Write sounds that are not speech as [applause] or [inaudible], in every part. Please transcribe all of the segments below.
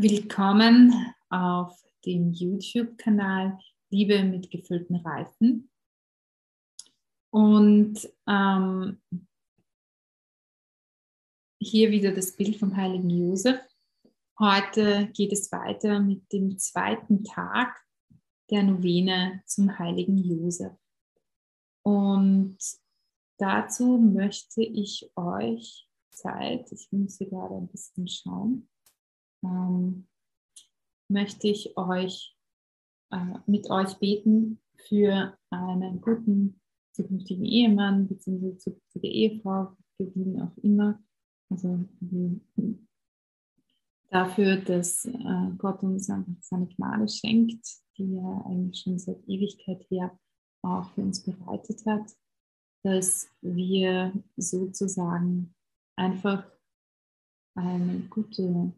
Willkommen auf dem YouTube-Kanal Liebe mit gefüllten Reifen. Und ähm, hier wieder das Bild vom heiligen Josef. Heute geht es weiter mit dem zweiten Tag der Novene zum heiligen Josef. Und dazu möchte ich euch Zeit, ich muss hier gerade ein bisschen schauen, ähm, möchte ich euch äh, mit euch beten für einen guten zukünftigen Ehemann bzw. zukünftige Ehefrau, für wen auch immer. Also dafür, dass äh, Gott uns einfach seine Gnade schenkt, die er eigentlich schon seit Ewigkeit her auch für uns bereitet hat, dass wir sozusagen einfach eine gute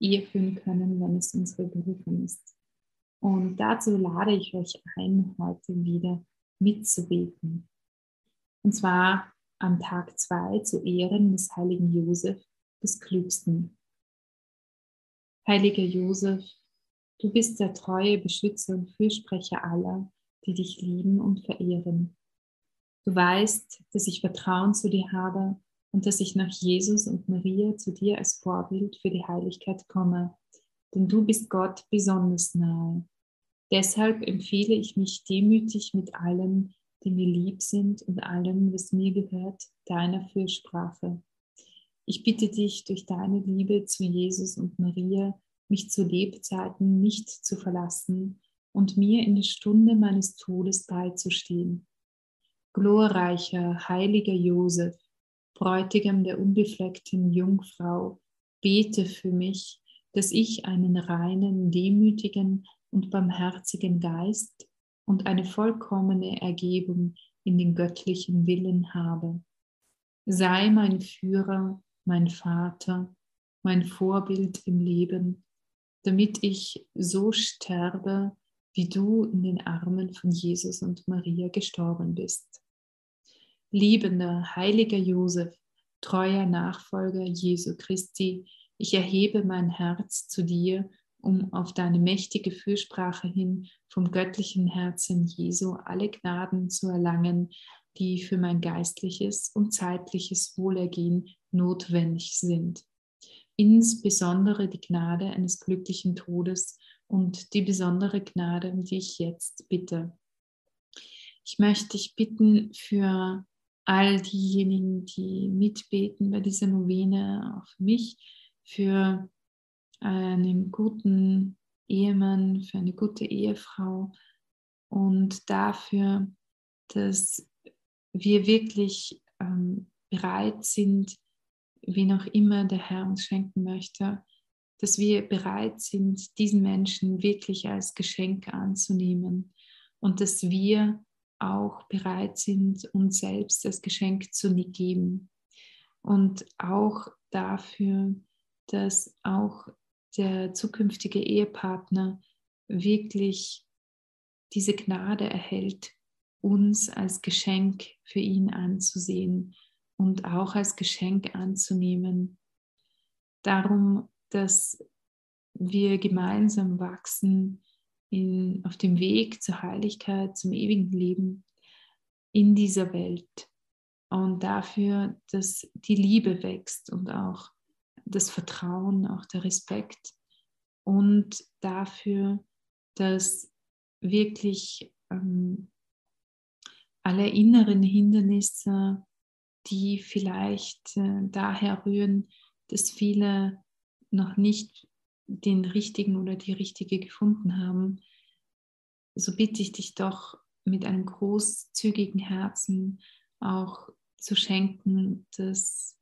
führen können, wenn es unsere Berufung ist. Und dazu lade ich euch ein, heute wieder mitzubeten. Und zwar am Tag 2 zu Ehren des heiligen Josef, des Klügsten. Heiliger Josef, du bist der treue Beschützer und Fürsprecher aller, die dich lieben und verehren. Du weißt, dass ich Vertrauen zu dir habe und dass ich nach Jesus und Maria zu dir als Vorbild für die Heiligkeit komme, denn du bist Gott besonders nahe. Deshalb empfehle ich mich demütig mit allem, die mir lieb sind und allem, was mir gehört, deiner Fürsprache. Ich bitte dich durch deine Liebe zu Jesus und Maria, mich zu Lebzeiten nicht zu verlassen und mir in der Stunde meines Todes beizustehen. Glorreicher, heiliger Josef, Bräutigam der unbefleckten Jungfrau, bete für mich, dass ich einen reinen, demütigen und barmherzigen Geist und eine vollkommene Ergebung in den göttlichen Willen habe. Sei mein Führer, mein Vater, mein Vorbild im Leben, damit ich so sterbe, wie du in den Armen von Jesus und Maria gestorben bist liebender, heiliger Josef, treuer Nachfolger Jesu Christi, ich erhebe mein Herz zu dir, um auf deine mächtige Fürsprache hin vom göttlichen Herzen Jesu alle Gnaden zu erlangen, die für mein geistliches und zeitliches Wohlergehen notwendig sind. Insbesondere die Gnade eines glücklichen Todes und die besondere Gnade, die ich jetzt bitte. Ich möchte dich bitten für all diejenigen, die mitbeten bei dieser Novene, auch für mich, für einen guten Ehemann, für eine gute Ehefrau und dafür, dass wir wirklich ähm, bereit sind, wie noch immer der Herr uns schenken möchte, dass wir bereit sind, diesen Menschen wirklich als Geschenk anzunehmen und dass wir auch bereit sind, uns selbst das Geschenk zu geben. Und auch dafür, dass auch der zukünftige Ehepartner wirklich diese Gnade erhält, uns als Geschenk für ihn anzusehen und auch als Geschenk anzunehmen. Darum, dass wir gemeinsam wachsen in, auf dem Weg zur Heiligkeit, zum ewigen Leben in dieser Welt. Und dafür, dass die Liebe wächst und auch das Vertrauen, auch der Respekt. Und dafür, dass wirklich ähm, alle inneren Hindernisse, die vielleicht äh, daher rühren, dass viele noch nicht den richtigen oder die richtige gefunden haben, so bitte ich dich doch mit einem großzügigen Herzen auch zu schenken, dass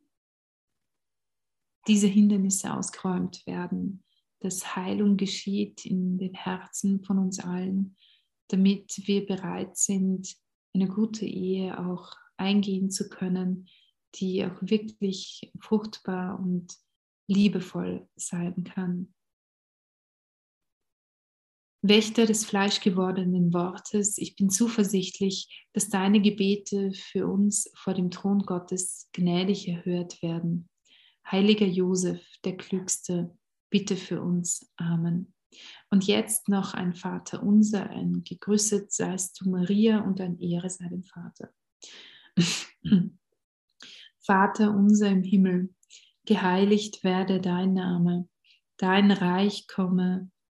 diese Hindernisse ausgeräumt werden, dass Heilung geschieht in den Herzen von uns allen, damit wir bereit sind, eine gute Ehe auch eingehen zu können, die auch wirklich fruchtbar und liebevoll sein kann. Wächter des fleischgewordenen Wortes, ich bin zuversichtlich, dass deine Gebete für uns vor dem Thron Gottes gnädig erhört werden. Heiliger Josef, der Klügste, bitte für uns. Amen. Und jetzt noch ein Vater unser, ein Gegrüßet seist du Maria und ein Ehre sei dem Vater. [clears throat] Vater unser im Himmel, geheiligt werde dein Name, dein Reich komme,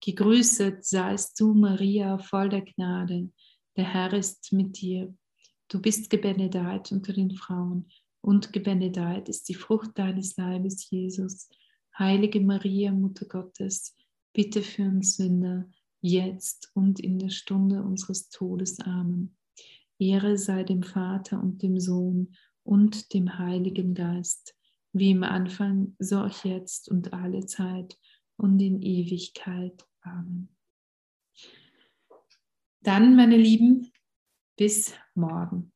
Gegrüßet seist du, Maria, voll der Gnade. Der Herr ist mit dir. Du bist gebenedeit unter den Frauen und gebenedeit ist die Frucht deines Leibes, Jesus. Heilige Maria, Mutter Gottes, bitte für uns Sünder, jetzt und in der Stunde unseres Todes. Amen. Ehre sei dem Vater und dem Sohn und dem Heiligen Geist, wie im Anfang, so auch jetzt und alle Zeit und in Ewigkeit. Amen. Dann, meine Lieben, bis morgen.